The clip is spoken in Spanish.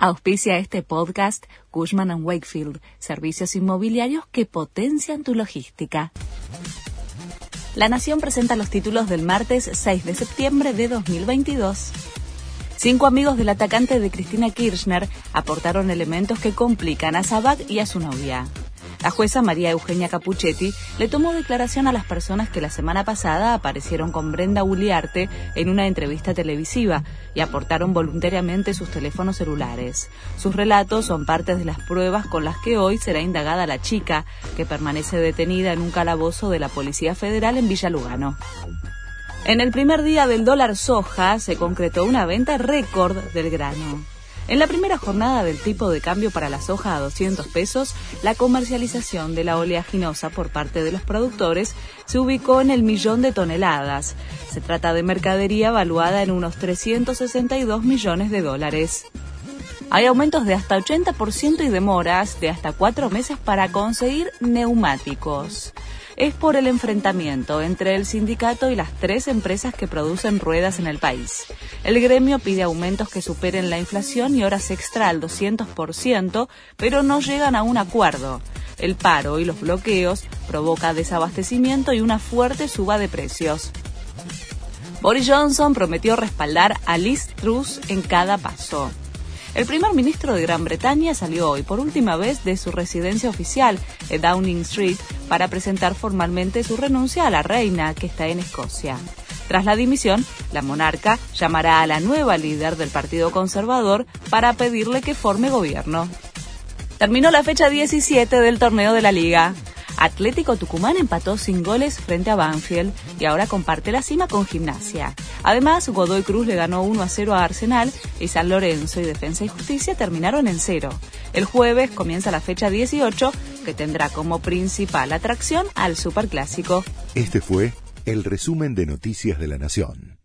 Auspicia este podcast Cushman ⁇ Wakefield, servicios inmobiliarios que potencian tu logística. La Nación presenta los títulos del martes 6 de septiembre de 2022. Cinco amigos del atacante de Cristina Kirchner aportaron elementos que complican a Sabac y a su novia. La jueza María Eugenia Capuchetti le tomó declaración a las personas que la semana pasada aparecieron con Brenda Uliarte en una entrevista televisiva y aportaron voluntariamente sus teléfonos celulares. Sus relatos son parte de las pruebas con las que hoy será indagada la chica, que permanece detenida en un calabozo de la Policía Federal en Villa Lugano. En el primer día del dólar soja se concretó una venta récord del grano. En la primera jornada del tipo de cambio para la soja a 200 pesos, la comercialización de la oleaginosa por parte de los productores se ubicó en el millón de toneladas. Se trata de mercadería valuada en unos 362 millones de dólares. Hay aumentos de hasta 80% y demoras de hasta cuatro meses para conseguir neumáticos es por el enfrentamiento entre el sindicato y las tres empresas que producen ruedas en el país. El gremio pide aumentos que superen la inflación y horas extra al 200%, pero no llegan a un acuerdo. El paro y los bloqueos provoca desabastecimiento y una fuerte suba de precios. Boris Johnson prometió respaldar a Liz Truss en cada paso. El primer ministro de Gran Bretaña salió hoy por última vez de su residencia oficial en Downing Street para presentar formalmente su renuncia a la reina que está en Escocia. Tras la dimisión, la monarca llamará a la nueva líder del Partido Conservador para pedirle que forme gobierno. Terminó la fecha 17 del torneo de la liga. Atlético Tucumán empató sin goles frente a Banfield y ahora comparte la cima con Gimnasia. Además, Godoy Cruz le ganó 1 a 0 a Arsenal y San Lorenzo y Defensa y Justicia terminaron en cero. El jueves comienza la fecha 18 que tendrá como principal atracción al Superclásico. Este fue el resumen de Noticias de la Nación.